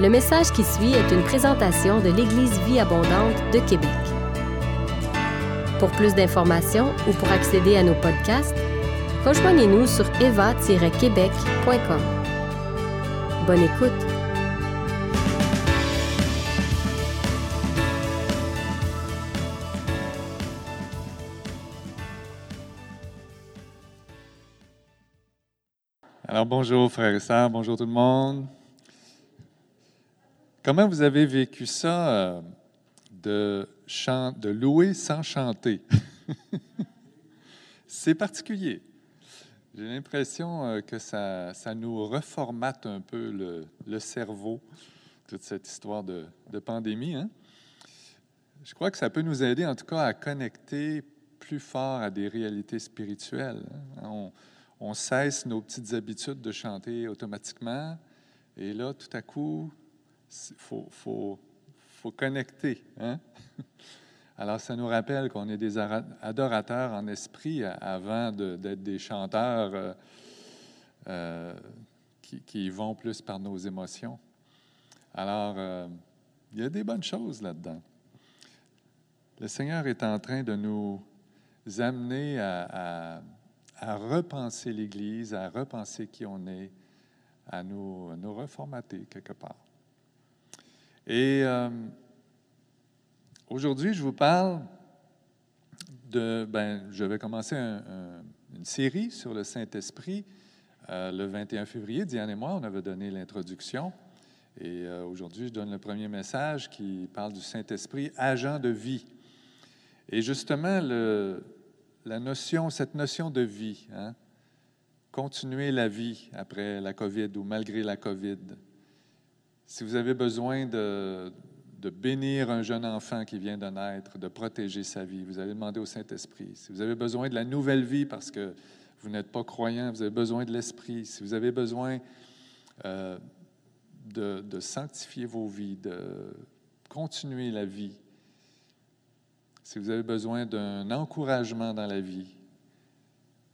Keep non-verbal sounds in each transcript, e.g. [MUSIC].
Le message qui suit est une présentation de l'Église Vie Abondante de Québec. Pour plus d'informations ou pour accéder à nos podcasts, rejoignez-nous sur eva-québec.com. Bonne écoute! Alors bonjour frères et sœurs, bonjour tout le monde. Comment vous avez vécu ça euh, de, louer sans chanter? [LAUGHS] C'est particulier. J'ai l'impression euh, que ça, ça nous reformate un peu le, cerveau, toute cette histoire de, pandémie. hein. Je crois que ça peut nous aider en tout cas à connecter plus fort à des réalités spirituelles. hein. On cesse nos petites habitudes de chanter automatiquement. Et là, tout à coup, il faut, connecter. hein? [LAUGHS] Alors, ça nous rappelle qu'on est des adorateurs en esprit a- avant d'être des chanteurs euh, euh, qui, vont plus par nos émotions. Alors, euh, il y a des bonnes choses là-dedans. Le Seigneur est en train de nous amener à, repenser l'Église, à repenser qui on est, à nous reformater quelque part. Et euh, aujourd'hui, je vous parle de, ben, je vais commencer un- un- une série sur le Saint-Esprit. Euh, le 21 février, Diane et moi, on avait donné l'introduction. Et euh, aujourd'hui, je donne le premier message qui parle du Saint-Esprit, agent de vie. Et justement, la notion, cette notion de vie, hein, continuer la vie après la COVID ou malgré la COVID. Si vous avez besoin de, bénir un jeune enfant qui vient de naître, de protéger sa vie, vous allez demander au Saint-Esprit. Si vous avez besoin de la nouvelle vie parce que vous n'êtes pas croyant, vous avez besoin de l'Esprit. Si vous avez besoin euh, de, de sanctifier vos vies, de continuer la vie, si vous avez besoin d'un encouragement dans la vie,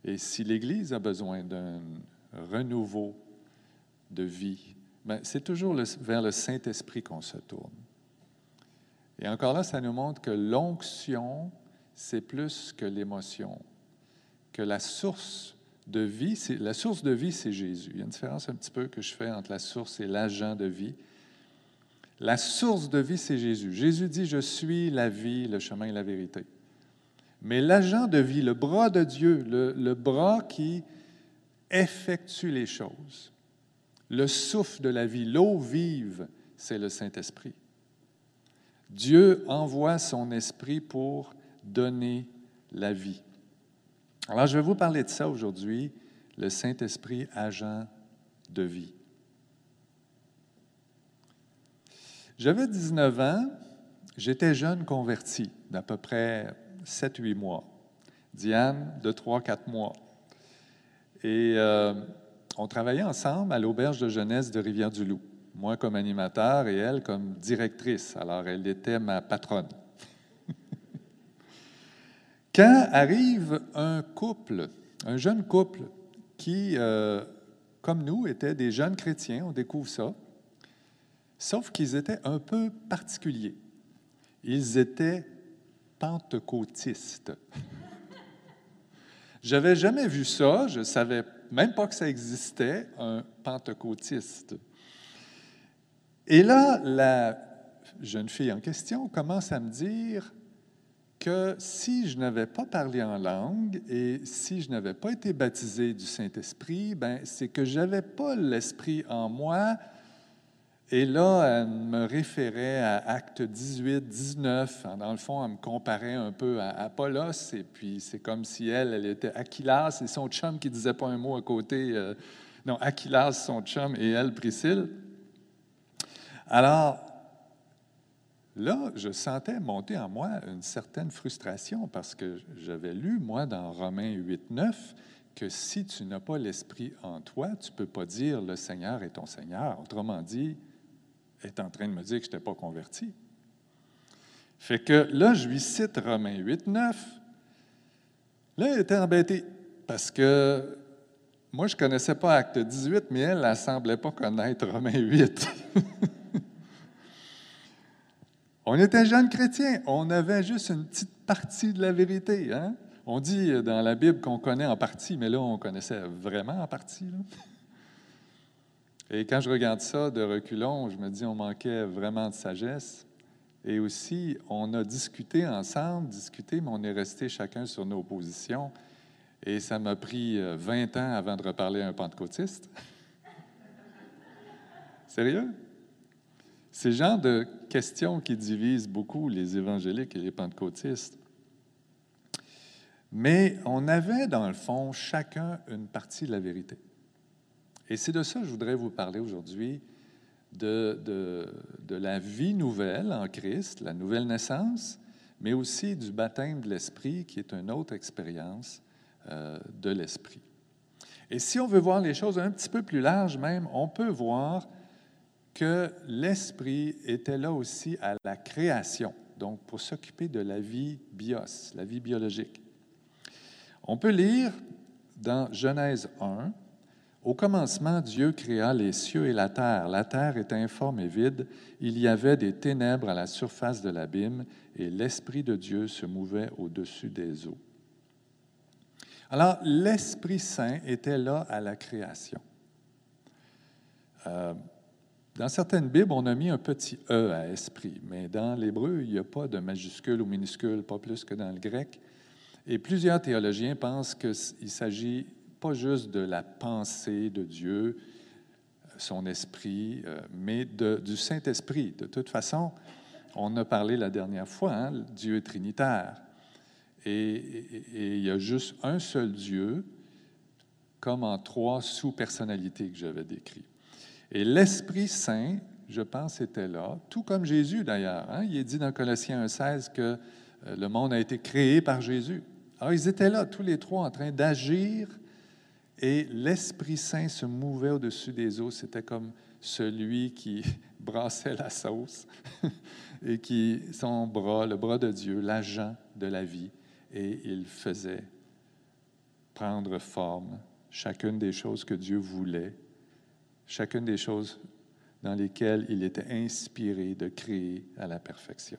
et si l'Église a besoin d'un renouveau de vie, c'est toujours vers le Saint-Esprit qu'on se tourne. Et encore là, ça nous montre que l'onction, c'est plus que l'émotion, que la source de vie, c'est, la source de vie, c'est Jésus. Il y a une différence un petit peu que je fais entre la source et l'agent de vie. La source de vie, c'est Jésus. Jésus dit, je suis la vie, le chemin et la vérité. Mais l'agent de vie, le bras de Dieu, le bras qui effectue les choses, le souffle de la vie, l'eau vive, c'est le Saint-Esprit. Dieu envoie son esprit pour donner la vie. Alors, je vais vous parler de ça aujourd'hui, le Saint-Esprit, agent de vie. J'avais 19 ans, j'étais jeune converti d'à peu près 7-8 mois. Diane, de 3-4 mois. Et euh, on travaillait ensemble à l'auberge de jeunesse de Rivière-du-Loup. Moi comme animateur et elle comme directrice. Alors, elle était ma patronne. [LAUGHS] Quand arrive un couple, un jeune couple qui, euh, comme nous, étaient des jeunes chrétiens, on découvre ça, sauf qu'ils étaient un peu particuliers. Ils étaient pentecôtistes. [LAUGHS] J'avais jamais vu ça, je savais même pas que ça existait, un pentecôtiste. Et là, la jeune fille en question commence à me dire que si je n'avais pas parlé en langue et si je n'avais pas été baptisé du Saint-Esprit, ben c'est que j'avais pas l'Esprit en moi. Et là, elle me référait à Acte 18, 19. Dans le fond, elle me comparait un peu à Apollos. Et puis, c'est comme si elle, elle était Aquilas et son chum qui disait pas un mot à côté. euh, non, Aquilas, son chum, et elle, Priscille. Alors, là, je sentais monter en moi une certaine frustration parce que j'avais lu, moi, dans Romains 8, 9, que si tu n'as pas l'Esprit en toi, tu ne peux pas dire le Seigneur est ton Seigneur. Autrement dit, est en train de me dire que je n'étais pas converti. Fait que là, je lui cite Romains 8, 9. Là, elle était embêtée parce que moi, je ne connaissais pas Acte 18, mais elle, elle ne semblait pas connaître Romains 8. [LAUGHS] On était jeunes chrétiens, on avait juste une petite partie de la vérité. Hein? On dit dans la Bible qu'on connaît en partie, mais là, on connaissait vraiment en partie. Et quand je regarde ça de reculons, je me dis on manquait vraiment de sagesse. Et aussi, on a discuté ensemble, discuté, mais on est resté chacun sur nos positions. Et ça m'a pris 20 euh, ans avant de reparler à un pentecôtiste. [LAUGHS] Sérieux? C'est le genre de questions qui divisent beaucoup les évangéliques et les pentecôtistes. Mais on avait, dans le fond, chacun une partie de la vérité. Et c'est de ça que je voudrais vous parler aujourd'hui, de, de, la vie nouvelle en Christ, la nouvelle naissance, mais aussi du baptême de l'Esprit, qui est une autre expérience euh, de l'Esprit. Et si on veut voir les choses un petit peu plus larges même, on peut voir que l'Esprit était là aussi à la création, donc pour s'occuper de la vie bios, la vie biologique. On peut lire dans Genèse 1, au commencement, Dieu créa les cieux et la terre. La terre était informe et vide. Il y avait des ténèbres à la surface de l'abîme et l'Esprit de Dieu se mouvait au-dessus des eaux. Alors, l'Esprit Saint était là à la création. Euh, dans certaines Bibles, on a mis un petit E à esprit, mais dans l'hébreu, il n'y a pas de majuscule ou minuscule, pas plus que dans le grec. Et plusieurs théologiens pensent qu'il s'agit pas juste de la pensée de Dieu, son esprit, euh, mais du Saint-Esprit. De toute façon, on a parlé la dernière fois, hein, Dieu est trinitaire. Et, il y a juste un seul Dieu, comme en trois sous-personnalités que j'avais décrites. Et l'Esprit Saint, je pense, était là, tout comme Jésus d'ailleurs. Hein. Il est dit dans Colossiens 1,16 que euh, le monde a été créé par Jésus. Alors, ils étaient là, tous les trois, en train d'agir et l'Esprit Saint se mouvait au-dessus des eaux. C'était comme celui qui [LAUGHS] brassait la sauce [LAUGHS] et qui, son bras, le bras de Dieu, l'agent de la vie, et il faisait prendre forme chacune des choses que Dieu voulait, chacune des choses dans lesquelles il était inspiré de créer à la perfection.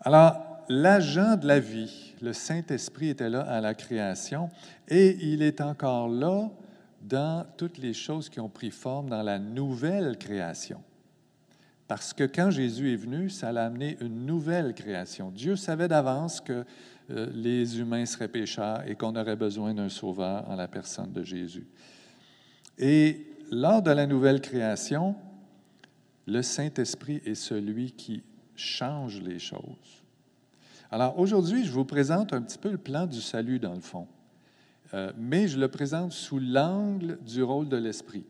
Alors, l'agent de la vie, le Saint-Esprit était là à la création et il est encore là dans toutes les choses qui ont pris forme dans la nouvelle création. Parce que quand Jésus est venu, ça a amené une nouvelle création. Dieu savait d'avance que euh, les humains seraient pécheurs et qu'on aurait besoin d'un sauveur en la personne de Jésus. Et lors de la nouvelle création, le Saint-Esprit est celui qui change les choses. Alors aujourd'hui, je vous présente un petit peu le plan du salut dans le fond, euh, mais je le présente sous l'angle du rôle de l'Esprit.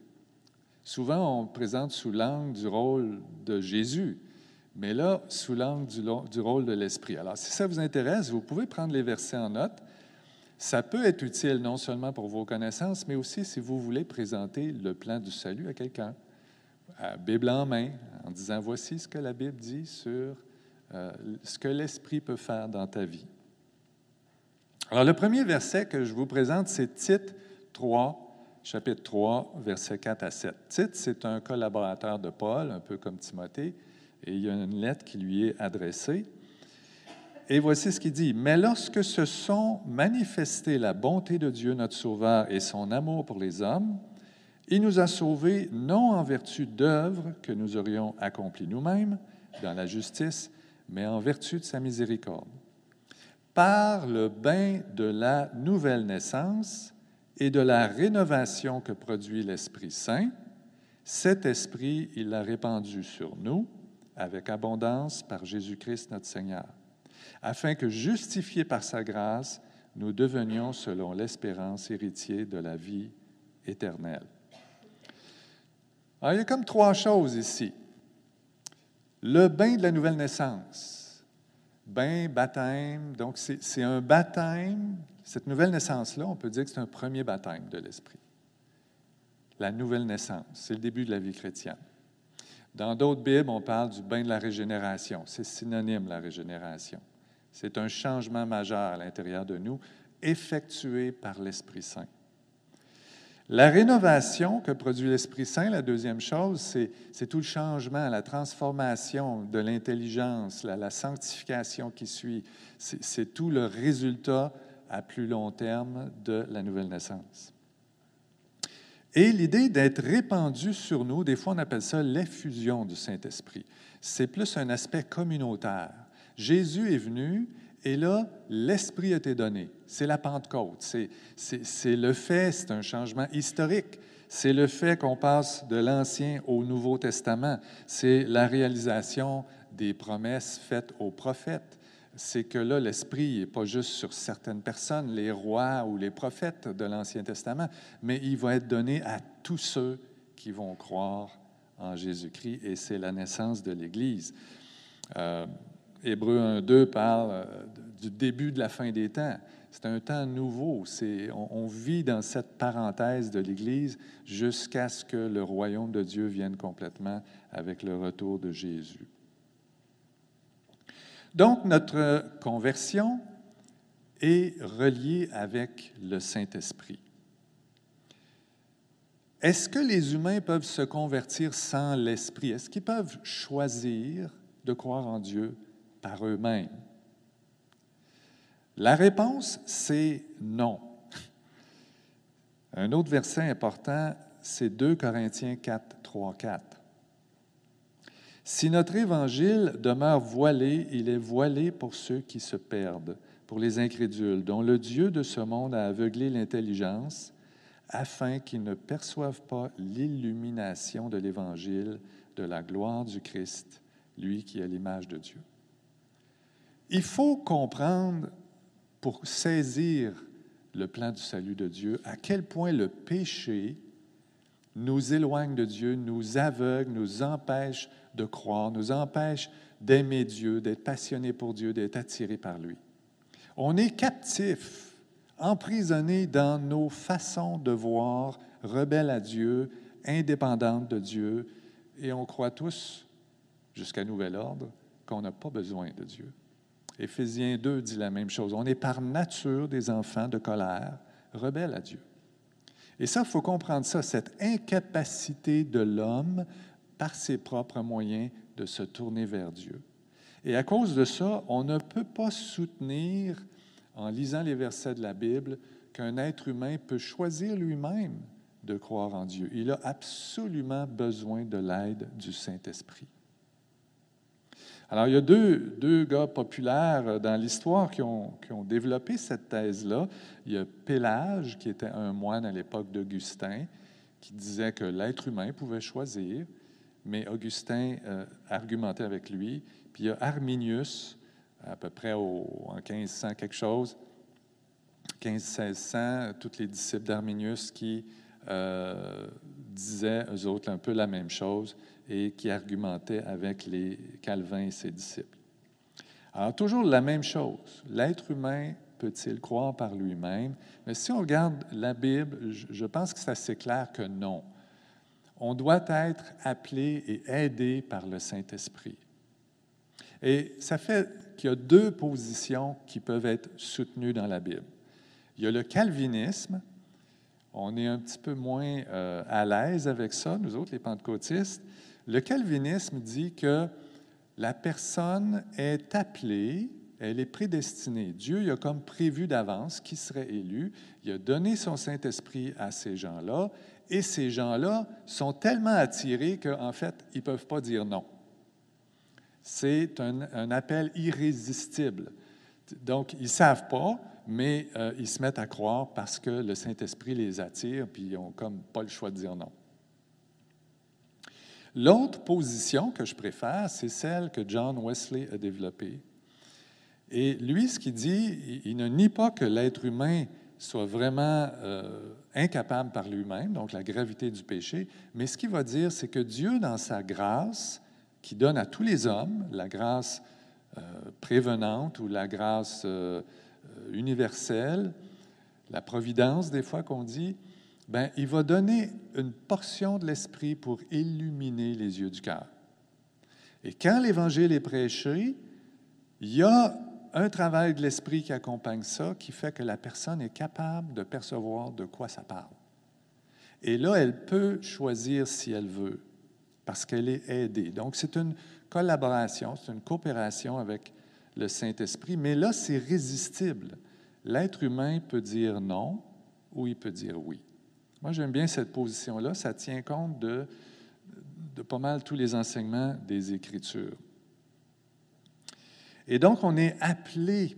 Souvent, on présente sous l'angle du rôle de Jésus, mais là, sous l'angle du, du, rôle de l'Esprit. Alors, si ça vous intéresse, vous pouvez prendre les versets en note. Ça peut être utile non seulement pour vos connaissances, mais aussi si vous voulez présenter le plan du salut à quelqu'un, Bible en main, en disant voici ce que la Bible dit sur euh, ce que l'Esprit peut faire dans ta vie. Alors, le premier verset que je vous présente, c'est Tite 3, chapitre 3, versets 4 à 7. Tite, c'est un collaborateur de Paul, un peu comme Timothée, et il y a une lettre qui lui est adressée. Et voici ce qu'il dit. Mais lorsque se sont manifestées la bonté de Dieu, notre Sauveur, et son amour pour les hommes, il nous a sauvés non en vertu d'œuvres que nous aurions accomplies nous-mêmes dans la justice, mais en vertu de sa miséricorde, par le bain de la nouvelle naissance et de la rénovation que produit l'Esprit Saint, cet Esprit, il l'a répandu sur nous avec abondance par Jésus-Christ notre Seigneur, afin que, justifiés par sa grâce, nous devenions, selon l'espérance, héritiers de la vie éternelle. Alors, il y a comme trois choses ici. Le bain de la nouvelle naissance. Bain, baptême. Donc, c'est un baptême. Cette nouvelle naissance-là, on peut dire que c'est un premier baptême de l'Esprit. La nouvelle naissance, c'est le début de la vie chrétienne. Dans d'autres Bibles, on parle du bain de la régénération. C'est synonyme, la régénération. C'est un changement majeur à l'intérieur de nous, effectué par l'Esprit Saint. La rénovation que produit l'Esprit Saint, la deuxième chose, c'est tout le changement, la transformation de l'intelligence, la, sanctification qui suit. C'est tout le résultat à plus long terme de la nouvelle naissance. Et l'idée d'être répandu sur nous, des fois on appelle ça l'effusion du Saint-Esprit. C'est plus un aspect communautaire. Jésus est venu et là, l'Esprit a été donné. C'est la Pentecôte. C'est le fait, c'est un changement historique. C'est le fait qu'on passe de l'Ancien au Nouveau Testament. C'est la réalisation des promesses faites aux prophètes c'est que là, l'Esprit n'est pas juste sur certaines personnes, les rois ou les prophètes de l'Ancien Testament, mais il va être donné à tous ceux qui vont croire en Jésus-Christ, et c'est la naissance de l'Église. Euh, Hébreu 1.2 parle euh, du début de la fin des temps. C'est un temps nouveau. On, vit dans cette parenthèse de l'Église jusqu'à ce que le royaume de Dieu vienne complètement avec le retour de Jésus. Donc, notre conversion est reliée avec le Saint-Esprit. Est-ce que les humains peuvent se convertir sans l'Esprit? Est-ce qu'ils peuvent choisir de croire en Dieu par eux-mêmes? La réponse, c'est non. Un autre verset important, c'est 2 Corinthiens 4, 3, 4. Si notre évangile demeure voilé, il est voilé pour ceux qui se perdent, pour les incrédules, dont le Dieu de ce monde a aveuglé l'intelligence, afin qu'ils ne perçoivent pas l'illumination de l'évangile de la gloire du Christ, lui qui est l'image de Dieu. Il faut comprendre, pour saisir le plan du salut de Dieu, à quel point le péché nous éloigne de Dieu, nous aveugle, nous empêche de croire, nous empêche d'aimer Dieu, d'être passionné pour Dieu, d'être attiré par lui. On est captif, emprisonné dans nos façons de voir, rebelles à Dieu, indépendantes de Dieu, et on croit tous, jusqu'à nouvel ordre, qu'on n'a pas besoin de Dieu. Éphésiens 2 dit la même chose. On est par nature des enfants de colère, rebelles à Dieu. Et ça, il faut comprendre ça, cette incapacité de l'homme par ses propres moyens de se tourner vers Dieu. Et à cause de ça, on ne peut pas soutenir, en lisant les versets de la Bible, qu'un être humain peut choisir lui-même de croire en Dieu. Il a absolument besoin de l'aide du Saint-Esprit. Alors, il y a deux, deux gars populaires dans l'histoire qui ont, qui ont, développé cette thèse-là. Il y a Pélage, qui était un moine à l'époque d'Augustin, qui disait que l'être humain pouvait choisir mais Augustin euh, argumentait avec lui. Puis il y a Arminius, à peu près au, en 1500 quelque chose, 1500 tous les disciples d'Arminius qui euh, disaient, eux autres, un peu la même chose et qui argumentaient avec les Calvins et ses disciples. Alors, toujours la même chose. L'être humain peut-il croire par lui-même? Mais si on regarde la Bible, je pense que c'est assez clair que non on doit être appelé et aidé par le Saint-Esprit. Et ça fait qu'il y a deux positions qui peuvent être soutenues dans la Bible. Il y a le calvinisme. On est un petit peu moins euh, à l'aise avec ça, nous autres, les pentecôtistes. Le calvinisme dit que la personne est appelée, elle est prédestinée. Dieu il a comme prévu d'avance qui serait élu. Il a donné son Saint-Esprit à ces gens-là et ces gens-là sont tellement attirés qu'en fait, ils ne peuvent pas dire non. C'est un, appel irrésistible. Donc, ils ne savent pas, mais euh, ils se mettent à croire parce que le Saint-Esprit les attire, puis ils n'ont comme pas le choix de dire non. L'autre position que je préfère, c'est celle que John Wesley a développée. Et lui, ce qu'il dit, il ne nie pas que l'être humain soit vraiment euh, incapable par lui-même, donc la gravité du péché, mais ce qu'il va dire, c'est que Dieu, dans sa grâce, qui donne à tous les hommes, la grâce euh, prévenante ou la grâce euh, universelle, la providence des fois qu'on dit, ben, il va donner une portion de l'esprit pour illuminer les yeux du cœur. Et quand l'Évangile est prêché, il y a un travail de l'esprit qui accompagne ça, qui fait que la personne est capable de percevoir de quoi ça parle. Et là, elle peut choisir si elle veut, parce qu'elle est aidée. Donc, c'est une collaboration, c'est une coopération avec le Saint-Esprit, mais là, c'est résistible. L'être humain peut dire non ou il peut dire oui. Moi, j'aime bien cette position-là. Ça tient compte de, pas mal tous les enseignements des Écritures. Et donc, on est appelé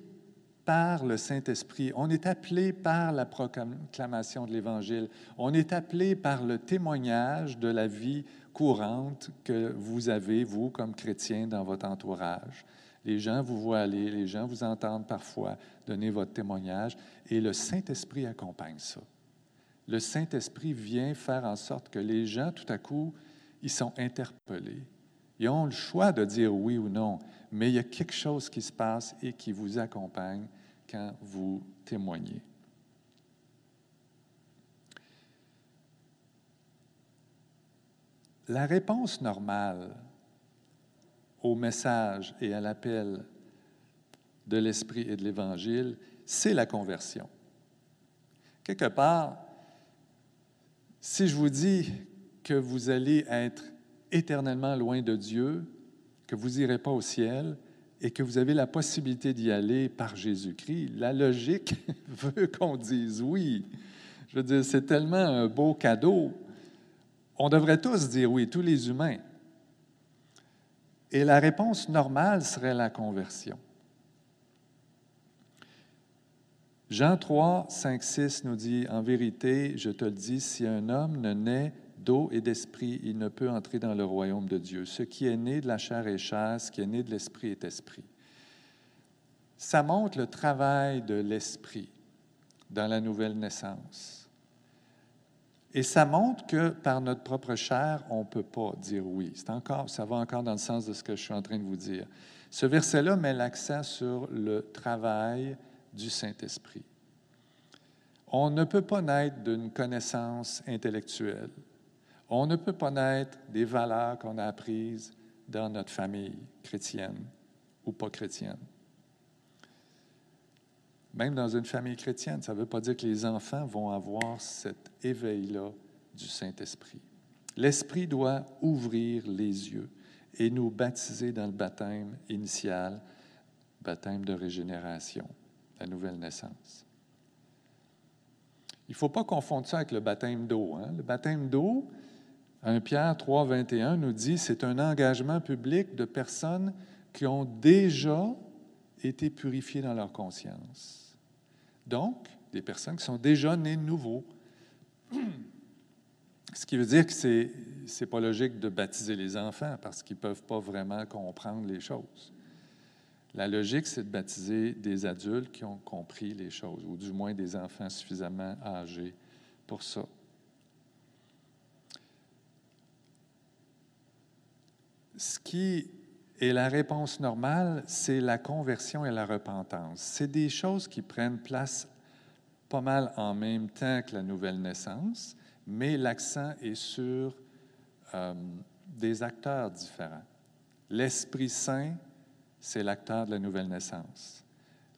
par le Saint-Esprit, on est appelé par la proclamation de l'Évangile, on est appelé par le témoignage de la vie courante que vous avez, vous, comme chrétien, dans votre entourage. Les gens vous voient aller, les gens vous entendent parfois donner votre témoignage, et le Saint-Esprit accompagne ça. Le Saint-Esprit vient faire en sorte que les gens, tout à coup, ils sont interpellés. Ils ont le choix de dire oui ou non, mais il y a quelque chose qui se passe et qui vous accompagne quand vous témoignez. La réponse normale au message et à l'appel de l'Esprit et de l'Évangile, c'est la conversion. Quelque part, si je vous dis que vous allez être éternellement loin de Dieu, que vous n'irez pas au ciel et que vous avez la possibilité d'y aller par Jésus-Christ, la logique [LAUGHS] veut qu'on dise oui. Je veux dire, c'est tellement un beau cadeau. On devrait tous dire oui, tous les humains. Et la réponse normale serait la conversion. Jean 3, 5, 6 nous dit, En vérité, je te le dis, si un homme ne naît d'eau et d'esprit, il ne peut entrer dans le royaume de Dieu. Ce qui est né de la chair est chair, ce qui est né de l'esprit est esprit. Ça montre le travail de l'esprit dans la nouvelle naissance. Et ça montre que par notre propre chair, on ne peut pas dire oui. C'est encore, ça va encore dans le sens de ce que je suis en train de vous dire. Ce verset-là met l'accent sur le travail du Saint-Esprit. On ne peut pas naître d'une connaissance intellectuelle. On ne peut pas naître des valeurs qu'on a apprises dans notre famille chrétienne ou pas chrétienne. Même dans une famille chrétienne, ça ne veut pas dire que les enfants vont avoir cet éveil-là du Saint-Esprit. L'Esprit doit ouvrir les yeux et nous baptiser dans le baptême initial, baptême de régénération, la nouvelle naissance. Il ne faut pas confondre ça avec le baptême d'eau. Hein. Le baptême d'eau, 1 Pierre 3, 21 nous dit c'est un engagement public de personnes qui ont déjà été purifiées dans leur conscience. Donc, des personnes qui sont déjà nées de nouveau. Ce qui veut dire que ce n'est pas logique de baptiser les enfants parce qu'ils ne peuvent pas vraiment comprendre les choses. La logique, c'est de baptiser des adultes qui ont compris les choses, ou du moins des enfants suffisamment âgés pour ça. ce qui est la réponse normale, c'est la conversion et la repentance. C'est des choses qui prennent place pas mal en même temps que la nouvelle naissance, mais l'accent est sur euh, des acteurs différents. L'Esprit Saint, c'est l'acteur de la nouvelle naissance.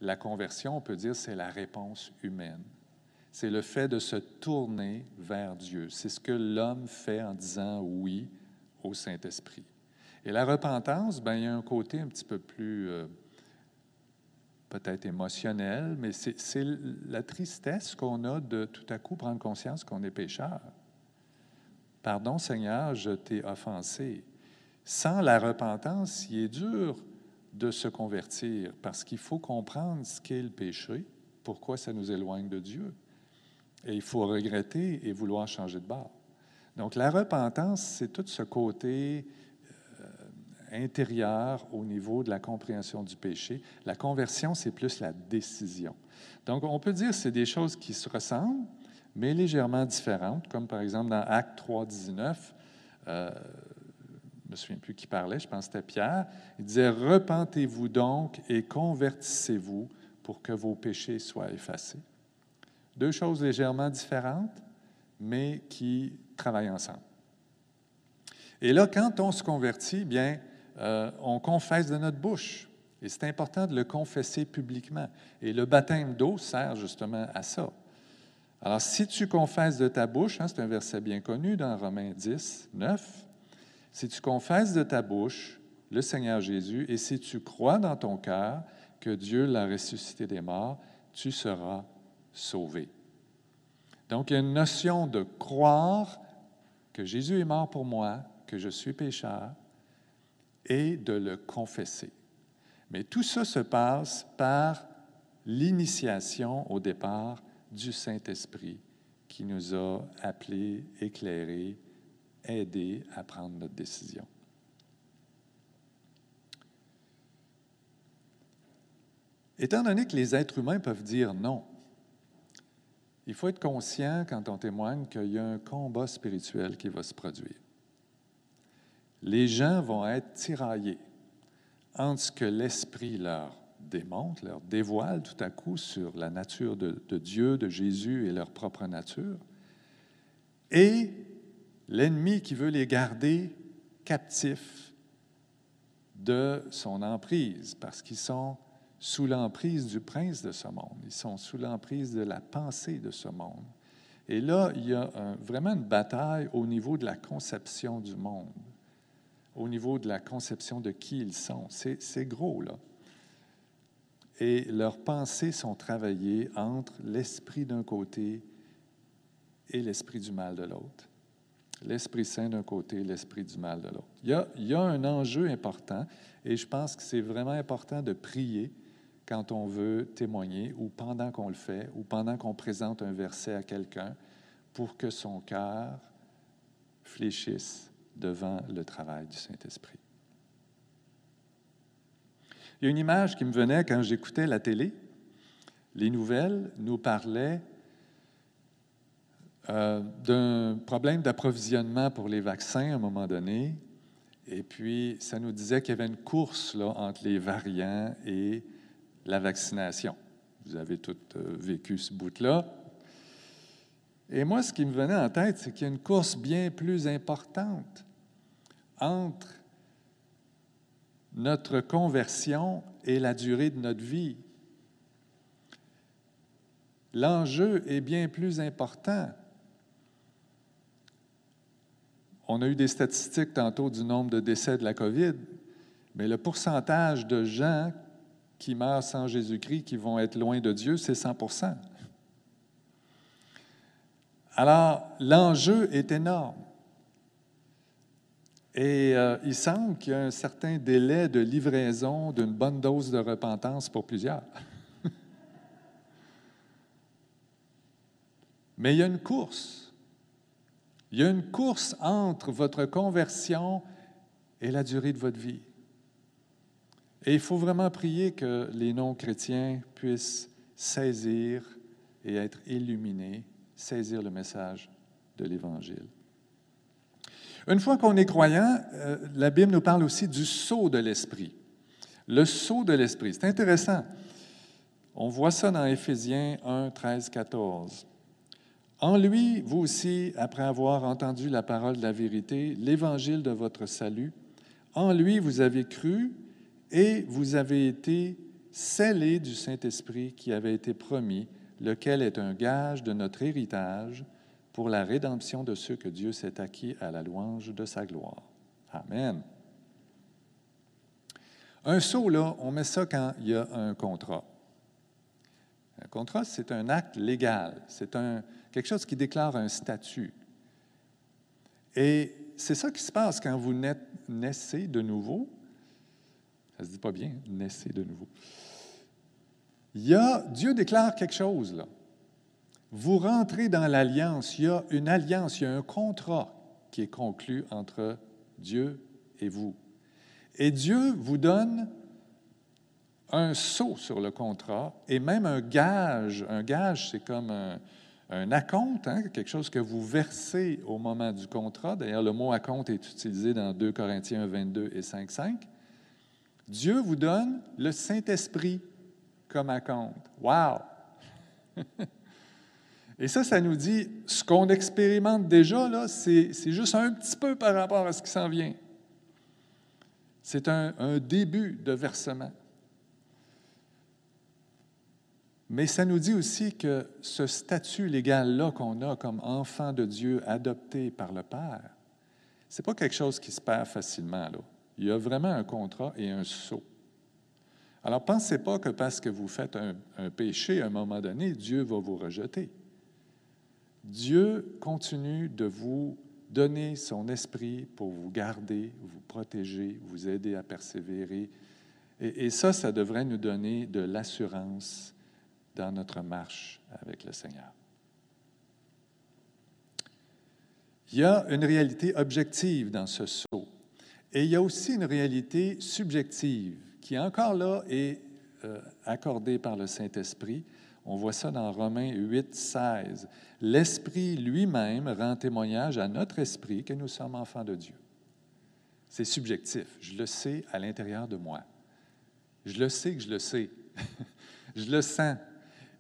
La conversion, on peut dire, c'est la réponse humaine. C'est le fait de se tourner vers Dieu. C'est ce que l'homme fait en disant oui au Saint-Esprit. Et la repentance, ben, il y a un côté un petit peu plus euh, peut-être émotionnel, mais c'est la tristesse qu'on a de tout à coup prendre conscience qu'on est pécheur. Pardon Seigneur, je t'ai offensé. Sans la repentance, il est dur de se convertir parce qu'il faut comprendre ce qu'est le péché, pourquoi ça nous éloigne de Dieu. Et il faut regretter et vouloir changer de bord. Donc la repentance, c'est tout ce côté intérieure au niveau de la compréhension du péché. La conversion, c'est plus la décision. Donc, on peut dire que c'est des choses qui se ressemblent, mais légèrement différentes, comme par exemple dans Acte 3, 19, euh, je me souviens plus qui parlait, je pense que c'était Pierre, il disait, Repentez-vous donc et convertissez-vous pour que vos péchés soient effacés. Deux choses légèrement différentes, mais qui travaillent ensemble. Et là, quand on se convertit, bien, euh, on confesse de notre bouche. Et c'est important de le confesser publiquement. Et le baptême d'eau sert justement à ça. Alors, si tu confesses de ta bouche, hein, c'est un verset bien connu dans Romains 10, 9, si tu confesses de ta bouche le Seigneur Jésus et si tu crois dans ton cœur que Dieu l'a ressuscité des morts, tu seras sauvé. Donc, il y a une notion de croire que Jésus est mort pour moi, que je suis pécheur, et de le confesser. Mais tout ça se passe par l'initiation au départ du Saint-Esprit qui nous a appelés, éclairés, aidés à prendre notre décision. Étant donné que les êtres humains peuvent dire non, il faut être conscient quand on témoigne qu'il y a un combat spirituel qui va se produire. Les gens vont être tiraillés entre ce que l'Esprit leur démontre, leur dévoile tout à coup sur la nature de Dieu, de Jésus et leur propre nature, et l'ennemi qui veut les garder captifs de son emprise, parce qu'ils sont sous l'emprise du prince de ce monde, ils sont sous l'emprise de la pensée de ce monde. Et là, il y a vraiment une bataille au niveau de la conception du monde, au niveau de la conception de qui ils sont. C'est gros, là. Et leurs pensées sont travaillées entre l'esprit d'un côté et l'esprit du mal de l'autre. L'Esprit Saint d'un côté, l'Esprit du mal de l'autre. Il, y, a, un enjeu important et je pense que c'est vraiment important de prier quand on veut témoigner ou pendant qu'on le fait ou pendant qu'on présente un verset à quelqu'un pour que son cœur fléchisse devant le travail du Saint-Esprit. Il y a une image qui me venait quand j'écoutais la télé. Les nouvelles nous parlaient euh, d'un problème d'approvisionnement pour les vaccins à un moment donné. Et puis, ça nous disait qu'il y avait une course là, entre les variants et la vaccination. Vous avez tous euh, vécu ce bout-là. Et moi, ce qui me venait en tête, c'est qu'il y a une course bien plus importante entre notre conversion et la durée de notre vie. L'enjeu est bien plus important. On a eu des statistiques tantôt du nombre de décès de la COVID, mais le pourcentage de gens qui meurent sans Jésus-Christ, qui vont être loin de Dieu, c'est 100 Alors, l'enjeu est énorme. Et euh, il semble qu'il y a un certain délai de livraison d'une bonne dose de repentance pour plusieurs. [LAUGHS] Mais il y a une course. Il y a une course entre votre conversion et la durée de votre vie. Et il faut vraiment prier que les non-chrétiens puissent saisir et être illuminés, saisir le message de l'Évangile. Une fois qu'on est croyant, euh, la Bible nous parle aussi du sceau de l'Esprit. Le sceau de l'Esprit, c'est intéressant. On voit ça dans Éphésiens 1, 13, 14. En lui, vous aussi, après avoir entendu la parole de la vérité, l'évangile de votre salut, en lui vous avez cru et vous avez été scellés du Saint-Esprit qui avait été promis, lequel est un gage de notre héritage pour la rédemption de ceux que Dieu s'est acquis à la louange de sa gloire. Amen. Un sceau, là, on met ça quand il y a un contrat. Un contrat, c'est un acte légal. C'est un, quelque chose qui déclare un statut. Et c'est ça qui se passe quand vous naissez de nouveau. Ça se dit pas bien, naissez de nouveau. Il y a, Dieu déclare quelque chose là. Vous rentrez dans l'alliance, il y a une alliance, il y a un contrat qui est conclu entre Dieu et vous. Et Dieu vous donne un sceau sur le contrat et même un gage. Un gage, c'est comme un, un acompte, hein, quelque chose que vous versez au moment du contrat. D'ailleurs, le mot acompte est utilisé dans 2 Corinthiens 22 et 5, 5. Dieu vous donne le Saint-Esprit comme acompte. Wow! [LAUGHS] Et ça, ça nous dit, ce qu'on expérimente déjà, là, c'est, juste un petit peu par rapport à ce qui s'en vient. C'est un, un début de versement. Mais ça nous dit aussi que ce statut légal-là qu'on a comme enfant de Dieu adopté par le Père, ce n'est pas quelque chose qui se perd facilement. Là. Il y a vraiment un contrat et un saut. Alors, pensez pas que parce que vous faites un, un, péché à un moment donné, Dieu va vous rejeter. Dieu continue de vous donner son esprit pour vous garder, vous protéger, vous aider à persévérer. Et, et ça, ça devrait nous donner de l'assurance dans notre marche avec le Seigneur. Il y a une réalité objective dans ce saut. Et il y a aussi une réalité subjective qui encore là est euh, accordée par le Saint-Esprit. On voit ça dans Romains 8, 16. L'Esprit lui-même rend témoignage à notre esprit que nous sommes enfants de Dieu. C'est subjectif. Je le sais à l'intérieur de moi. Je le sais que je le sais. [LAUGHS] je le sens.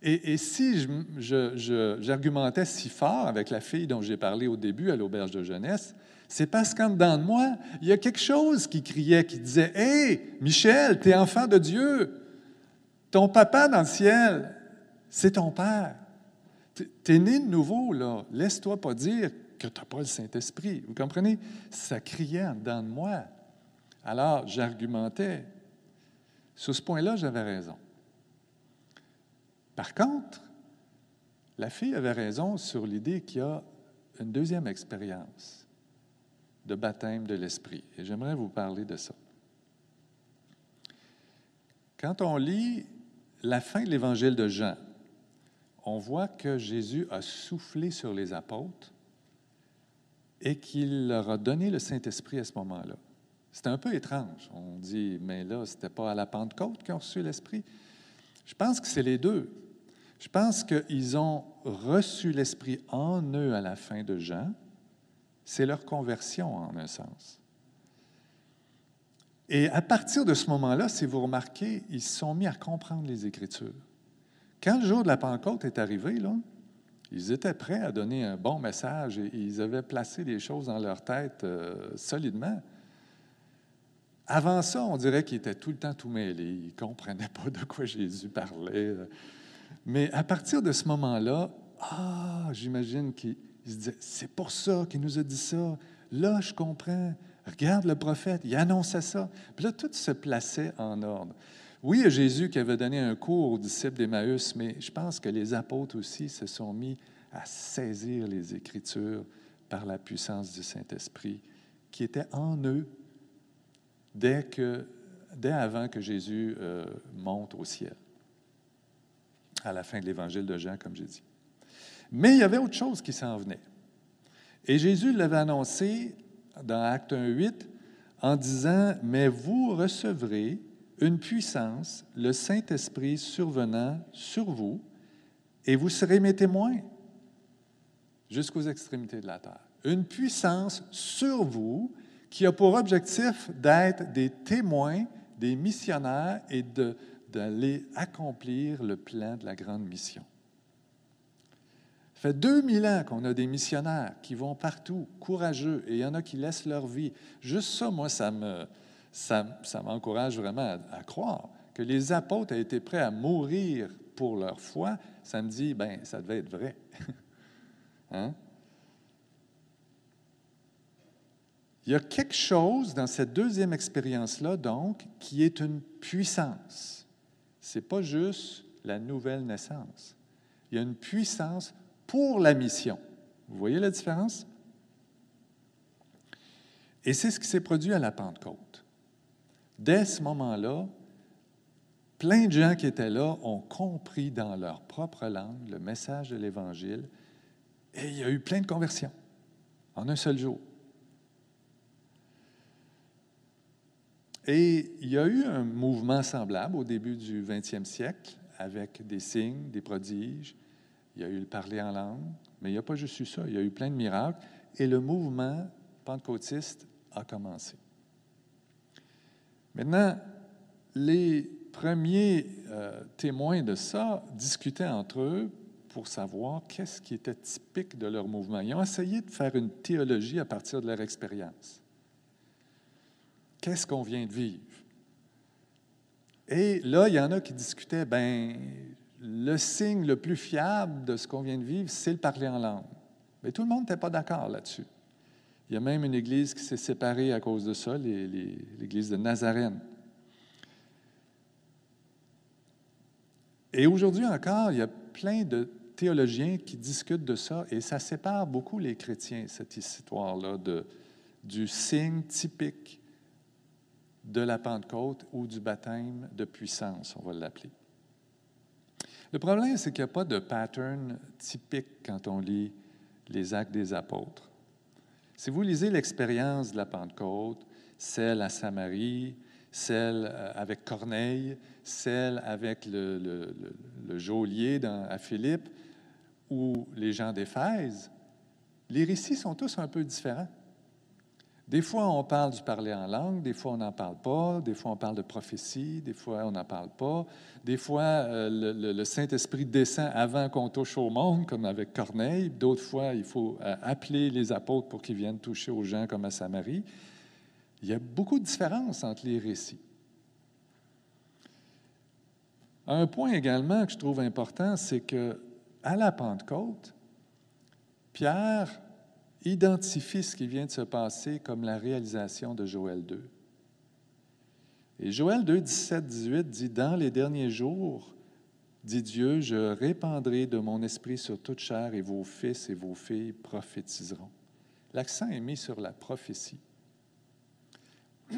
Et, si j'argumentais si fort avec la fille dont j'ai parlé au début à l'auberge de jeunesse, c'est parce qu'en dedans de moi, il y a quelque chose qui criait, qui disait Hé, Michel, tu es enfant de Dieu. Ton papa dans le ciel, c'est ton père. Tu es né de nouveau, là. Laisse-toi pas dire que tu n'as pas le Saint-Esprit. Vous comprenez? Ça criait en dedans de moi. Alors, j'argumentais. Sur ce point-là, j'avais raison. Par contre, la fille avait raison sur l'idée qu'il y a une deuxième expérience de baptême de l'Esprit. Et j'aimerais vous parler de ça. Quand on lit la fin de l'Évangile de Jean, on voit que Jésus a soufflé sur les apôtres et qu'il leur a donné le Saint-Esprit à ce moment-là. C'est un peu étrange. On dit, mais là, ce n'était pas à la Pentecôte qu'ils ont reçu l'Esprit. Je pense que c'est les deux. Je pense qu'ils ont reçu l'Esprit en eux à la fin de Jean, c'est leur conversion en un sens. Et à partir de ce moment-là, si vous remarquez, ils se sont mis à comprendre les Écritures. Quand le jour de la Pentecôte est arrivé, là, ils étaient prêts à donner un bon message et ils avaient placé les choses dans leur tête euh, solidement. Avant ça, on dirait qu'ils étaient tout le temps tout mêlés. Ils ne comprenaient pas de quoi Jésus parlait. Mais à partir de ce moment-là, ah, j'imagine qu'ils il se disait, c'est pour ça qu'il nous a dit ça. Là, je comprends. Regarde le prophète, il annonçait ça. Puis là, tout se plaçait en ordre. Oui, il y a Jésus qui avait donné un cours aux disciples d'Emmaüs, mais je pense que les apôtres aussi se sont mis à saisir les Écritures par la puissance du Saint-Esprit qui était en eux dès, que, dès avant que Jésus euh, monte au ciel, à la fin de l'évangile de Jean, comme j'ai dit. Mais il y avait autre chose qui s'en venait. Et Jésus l'avait annoncé dans Acte 1.8 en disant, Mais vous recevrez une puissance, le Saint-Esprit survenant sur vous, et vous serez mes témoins jusqu'aux extrémités de la terre. Une puissance sur vous qui a pour objectif d'être des témoins, des missionnaires et d'aller accomplir le plan de la grande mission. Ça fait 2000 ans qu'on a des missionnaires qui vont partout, courageux, et il y en a qui laissent leur vie. Juste ça, moi, ça me, ça, ça m'encourage vraiment à, croire que les apôtres ont été prêts à mourir pour leur foi. Ça me dit, ben, ça devait être vrai. [LAUGHS] hein? Il y a quelque chose dans cette deuxième expérience-là, donc, qui est une puissance. Ce n'est pas juste la nouvelle naissance. Il y a une puissance pour la mission. Vous voyez la différence? Et c'est ce qui s'est produit à la Pentecôte. Dès ce moment-là, plein de gens qui étaient là ont compris dans leur propre langue le message de l'Évangile et il y a eu plein de conversions en un seul jour. Et il y a eu un mouvement semblable au début du 20e siècle avec des signes, des prodiges, il y a eu le parler en langue, mais il n'y a pas juste eu ça, il y a eu plein de miracles, et le mouvement pentecôtiste a commencé. Maintenant, les premiers euh, témoins de ça discutaient entre eux pour savoir qu'est-ce qui était typique de leur mouvement. Ils ont essayé de faire une théologie à partir de leur expérience. Qu'est-ce qu'on vient de vivre? Et là, il y en a qui discutaient, ben, le signe le plus fiable de ce qu'on vient de vivre, c'est le parler en langue. Mais tout le monde n'était pas d'accord là-dessus. Il y a même une église qui s'est séparée à cause de ça, l'église de Nazarène. Et aujourd'hui encore, il y a plein de théologiens qui discutent de ça et ça sépare beaucoup les chrétiens, cette histoire-là du signe typique de la Pentecôte ou du baptême de puissance, on va l'appeler. Le problème, c'est qu'il n'y a pas de pattern typique quand on lit les actes des apôtres. Si vous lisez l'expérience de la Pentecôte, celle à Samarie, celle euh, avec Corneille, celle avec le, geôlier à Philippe ou les gens d'Éphèse, les récits sont tous un peu différents. Des fois, on parle du parler en langue, des fois, on n'en parle pas, des fois, on parle de prophétie, des fois, on n'en parle pas. Des fois, euh, le, Saint-Esprit descend avant qu'on touche au monde, comme avec Corneille. D'autres fois, il faut euh, appeler les apôtres pour qu'ils viennent toucher aux gens, comme à Samarie. Il y a beaucoup de différences entre les récits. Un point également que je trouve important, c'est que à la Pentecôte, Pierre identifie ce qui vient de se passer comme la réalisation de Joël 2. Et Joël 2, 17, 18 dit, Dans les derniers jours, dit Dieu, je répandrai de mon esprit sur toute chair et vos fils et vos filles prophétiseront. L'accent est mis sur la prophétie. [CLEARS THROAT]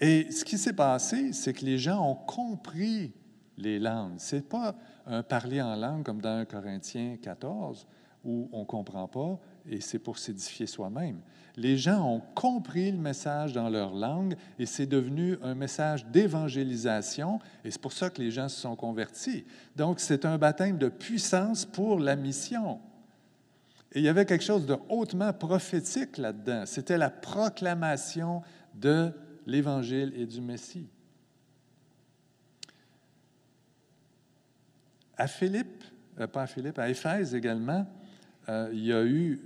Et ce qui s'est passé, c'est que les gens ont compris les langues. Ce n'est pas un parler en langue comme dans 1 Corinthiens 14 où on ne comprend pas et c'est pour s'édifier soi-même. Les gens ont compris le message dans leur langue et c'est devenu un message d'évangélisation et c'est pour ça que les gens se sont convertis. Donc c'est un baptême de puissance pour la mission. Et il y avait quelque chose de hautement prophétique là-dedans. C'était la proclamation de l'Évangile et du Messie. À Philippe, euh, pas à Philippe, à Éphèse également, euh, il y a eu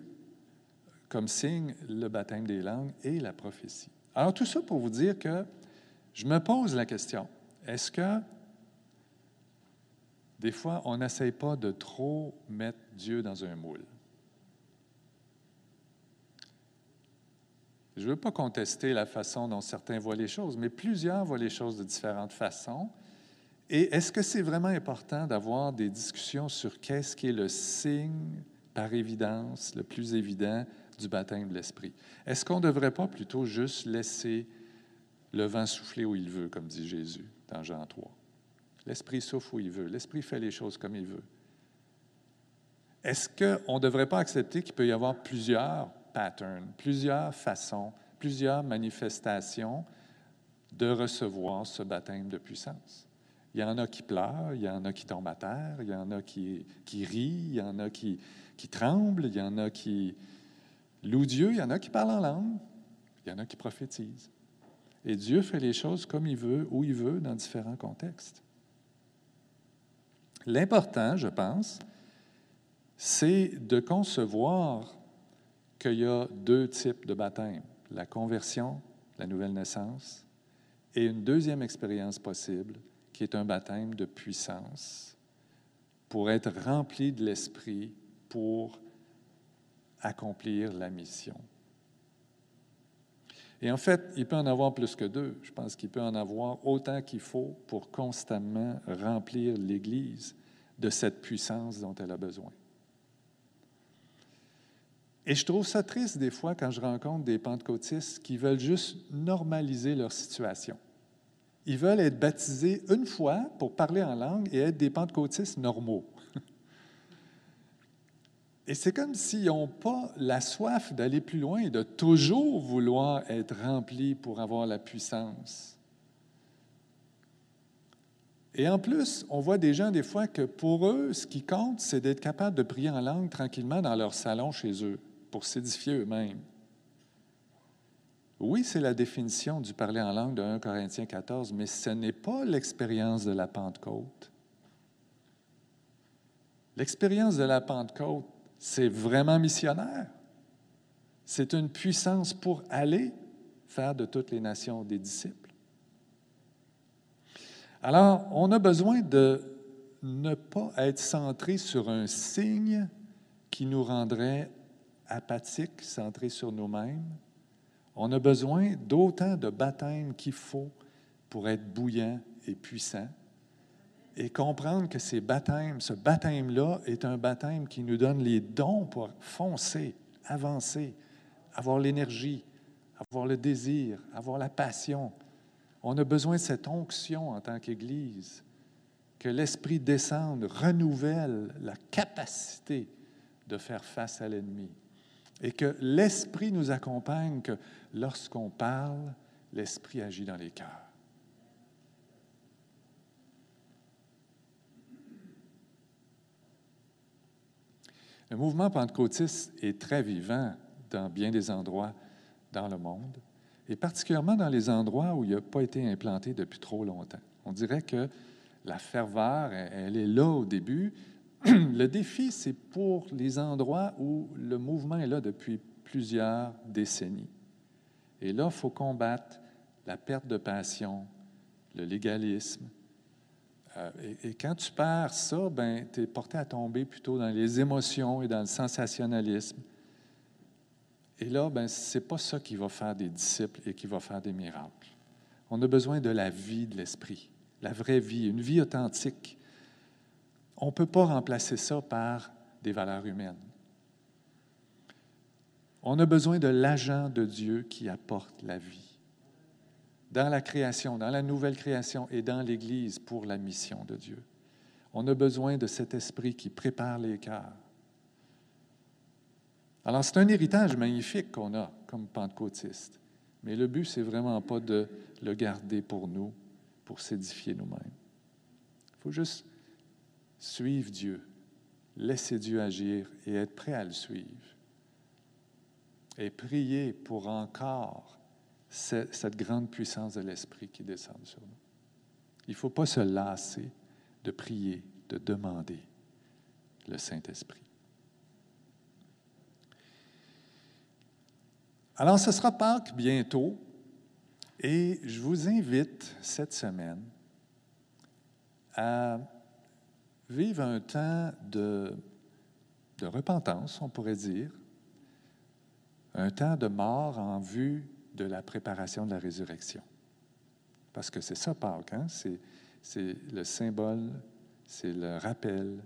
comme signe le baptême des langues et la prophétie. Alors tout ça pour vous dire que je me pose la question, est-ce que des fois on n'essaye pas de trop mettre Dieu dans un moule? Je ne veux pas contester la façon dont certains voient les choses, mais plusieurs voient les choses de différentes façons. Et est-ce que c'est vraiment important d'avoir des discussions sur qu'est-ce qui est le signe par évidence, le plus évident du baptême de l'Esprit. Est-ce qu'on ne devrait pas plutôt juste laisser le vent souffler où il veut, comme dit Jésus dans Jean 3? L'Esprit souffle où il veut. L'Esprit fait les choses comme il veut. Est-ce qu'on ne devrait pas accepter qu'il peut y avoir plusieurs patterns, plusieurs façons, plusieurs manifestations de recevoir ce baptême de puissance? Il y en a qui pleurent, il y en a qui tombent à terre, il y en a qui, qui rient, il y en a qui, qui tremblent, il y en a qui, loue Dieu, il y en a qui parlent en langue, il y en a qui prophétisent. Et Dieu fait les choses comme il veut, où il veut, dans différents contextes. L'important, je pense, c'est de concevoir qu'il y a deux types de baptême, la conversion, la nouvelle naissance, et une deuxième expérience possible, qui est un baptême de puissance, pour être rempli de l'Esprit, pour accomplir la mission. Et en fait, il peut en avoir plus que deux. Je pense qu'il peut en avoir autant qu'il faut pour constamment remplir l'Église de cette puissance dont elle a besoin. Et je trouve ça triste des fois quand je rencontre des pentecôtistes qui veulent juste normaliser leur situation. Ils veulent être baptisés une fois pour parler en langue et être des pentecôtistes normaux. Et c'est comme s'ils n'ont pas la soif d'aller plus loin et de toujours vouloir être remplis pour avoir la puissance. Et en plus, on voit des gens des fois que pour eux, ce qui compte, c'est d'être capable de prier en langue tranquillement dans leur salon chez eux, pour s'édifier eux-mêmes. Oui, c'est la définition du parler en langue de 1 Corinthiens 14, mais ce n'est pas l'expérience de la Pentecôte. L'expérience de la Pentecôte, c'est vraiment missionnaire. C'est une puissance pour aller faire de toutes les nations des disciples. Alors, on a besoin de ne pas être centré sur un signe qui nous rendrait apathiques, centrés sur nous-mêmes. On a besoin d'autant de baptêmes qu'il faut pour être bouillant et puissant. Et comprendre que ces baptêmes, ce baptême-là est un baptême qui nous donne les dons pour foncer, avancer, avoir l'énergie, avoir le désir, avoir la passion. On a besoin de cette onction en tant qu'Église, que l'Esprit descende, renouvelle la capacité de faire face à l'ennemi. Et que l'Esprit nous accompagne, que lorsqu'on parle, l'Esprit agit dans les cœurs. Le mouvement pentecôtiste est très vivant dans bien des endroits dans le monde, et particulièrement dans les endroits où il n'a pas été implanté depuis trop longtemps. On dirait que la ferveur, elle est là au début. [CLEARS THROAT] Le défi, c'est pour les endroits où le mouvement est là depuis plusieurs décennies. Et là, il faut combattre la perte de passion, le légalisme. Euh, et, quand tu perds ça, ben, tu es porté à tomber plutôt dans les émotions et dans le sensationnalisme. Et là, ben, ce n'est pas ça qui va faire des disciples et qui va faire des miracles. On a besoin de la vie de l'esprit, la vraie vie, une vie authentique. On ne peut pas remplacer ça par des valeurs humaines. On a besoin de l'agent de Dieu qui apporte la vie dans la création, dans la nouvelle création et dans l'Église pour la mission de Dieu. On a besoin de cet esprit qui prépare les cœurs. Alors, c'est un héritage magnifique qu'on a comme pentecôtiste. Mais le but, c'est vraiment pas de le garder pour nous, pour s'édifier nous-mêmes. Il faut juste suivre Dieu, laisser Dieu agir et être prêt à le suivre. Et prier pour encore cette grande puissance de l'Esprit qui descend sur nous. Il ne faut pas se lasser de prier, de demander le Saint-Esprit. Alors, ce sera Pâques bientôt et je vous invite cette semaine à vivre un temps de, de repentance, on pourrait dire, un temps de mort en vue de la préparation de la résurrection. Parce que c'est ça, Pâques, hein? c'est le symbole, c'est le rappel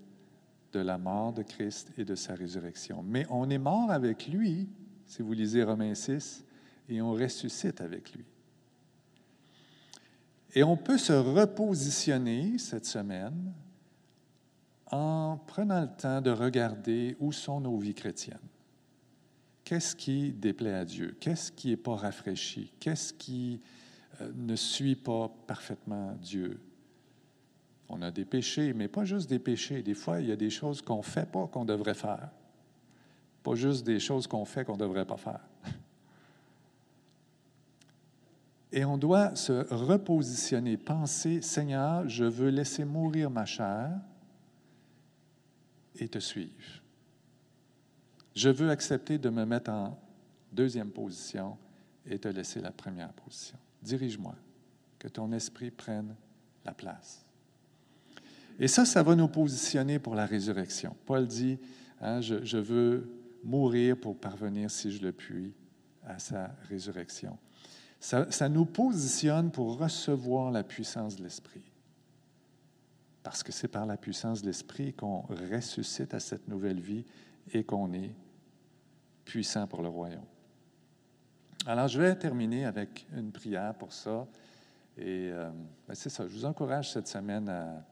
de la mort de Christ et de sa résurrection. Mais on est mort avec lui, si vous lisez Romains 6, et on ressuscite avec lui. Et on peut se repositionner cette semaine en prenant le temps de regarder où sont nos vies chrétiennes. Qu'est-ce qui déplaît à Dieu? Qu'est-ce qui n'est pas rafraîchi? Qu'est-ce qui euh, ne suit pas parfaitement Dieu? On a des péchés, mais pas juste des péchés. Des fois, il y a des choses qu'on ne fait pas qu'on devrait faire. Pas juste des choses qu'on fait qu'on ne devrait pas faire. [LAUGHS] Et on doit se repositionner, penser, Seigneur, je veux laisser mourir ma chair et te suivre. Je veux accepter de me mettre en deuxième position et te laisser la première position. Dirige-moi, que ton esprit prenne la place. Et ça, ça va nous positionner pour la résurrection. Paul dit, hein, je, veux mourir pour parvenir, si je le puis, à sa résurrection. Ça, ça nous positionne pour recevoir la puissance de l'Esprit. Parce que c'est par la puissance de l'Esprit qu'on ressuscite à cette nouvelle vie et qu'on est puissant pour le royaume. Alors, je vais terminer avec une prière pour ça. Et euh, ben, c'est ça, je vous encourage cette semaine à,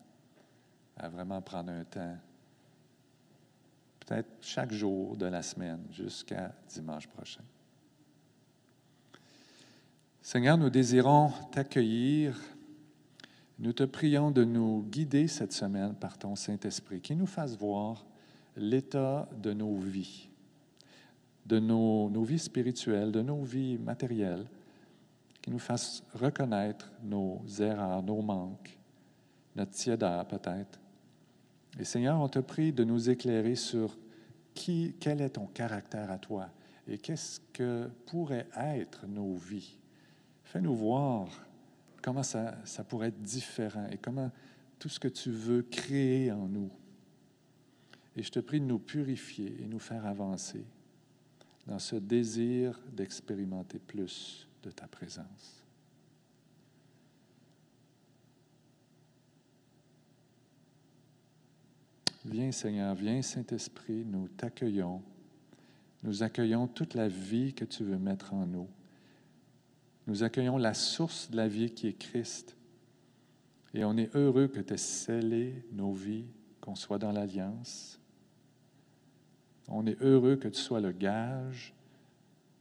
à vraiment prendre un temps, peut-être chaque jour de la semaine jusqu'à dimanche prochain. Seigneur, nous désirons t'accueillir. Nous te prions de nous guider cette semaine par ton Saint-Esprit, qui nous fasse voir l'état de nos vies de nos, vies spirituelles, de nos vies matérielles, qui nous fasse reconnaître nos erreurs, nos manques, notre tiédeur peut-être. Et Seigneur, on te prie de nous éclairer sur qui, quel est ton caractère à toi et qu'est-ce que pourrait être nos vies. Fais-nous voir comment ça, ça pourrait être différent et comment tout ce que tu veux créer en nous. Et je te prie de nous purifier et nous faire avancer dans ce désir d'expérimenter plus de ta présence. Viens Seigneur, viens Saint-Esprit, nous t'accueillons. Nous accueillons toute la vie que tu veux mettre en nous. Nous accueillons la source de la vie qui est Christ. Et on est heureux que tu aies scellé nos vies, qu'on soit dans l'alliance. On est heureux que tu sois le gage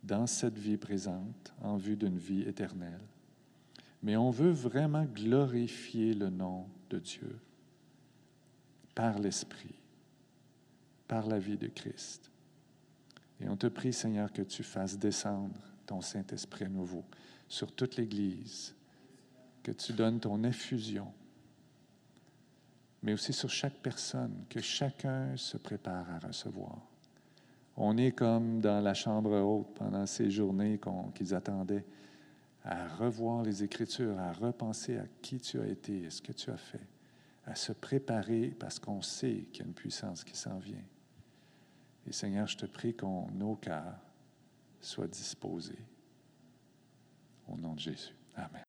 dans cette vie présente en vue d'une vie éternelle. Mais on veut vraiment glorifier le nom de Dieu par l'Esprit, par la vie de Christ. Et on te prie, Seigneur, que tu fasses descendre ton Saint-Esprit nouveau sur toute l'Église, que tu donnes ton effusion, mais aussi sur chaque personne, que chacun se prépare à recevoir. On est comme dans la chambre haute pendant ces journées qu'ils attendaient à revoir les Écritures, à repenser à qui tu as été et ce que tu as fait à se préparer parce qu'on sait qu'il y a une puissance qui s'en vient. Et Seigneur, je te prie qu'on nos cœurs soient disposés. Au nom de Jésus. Amen.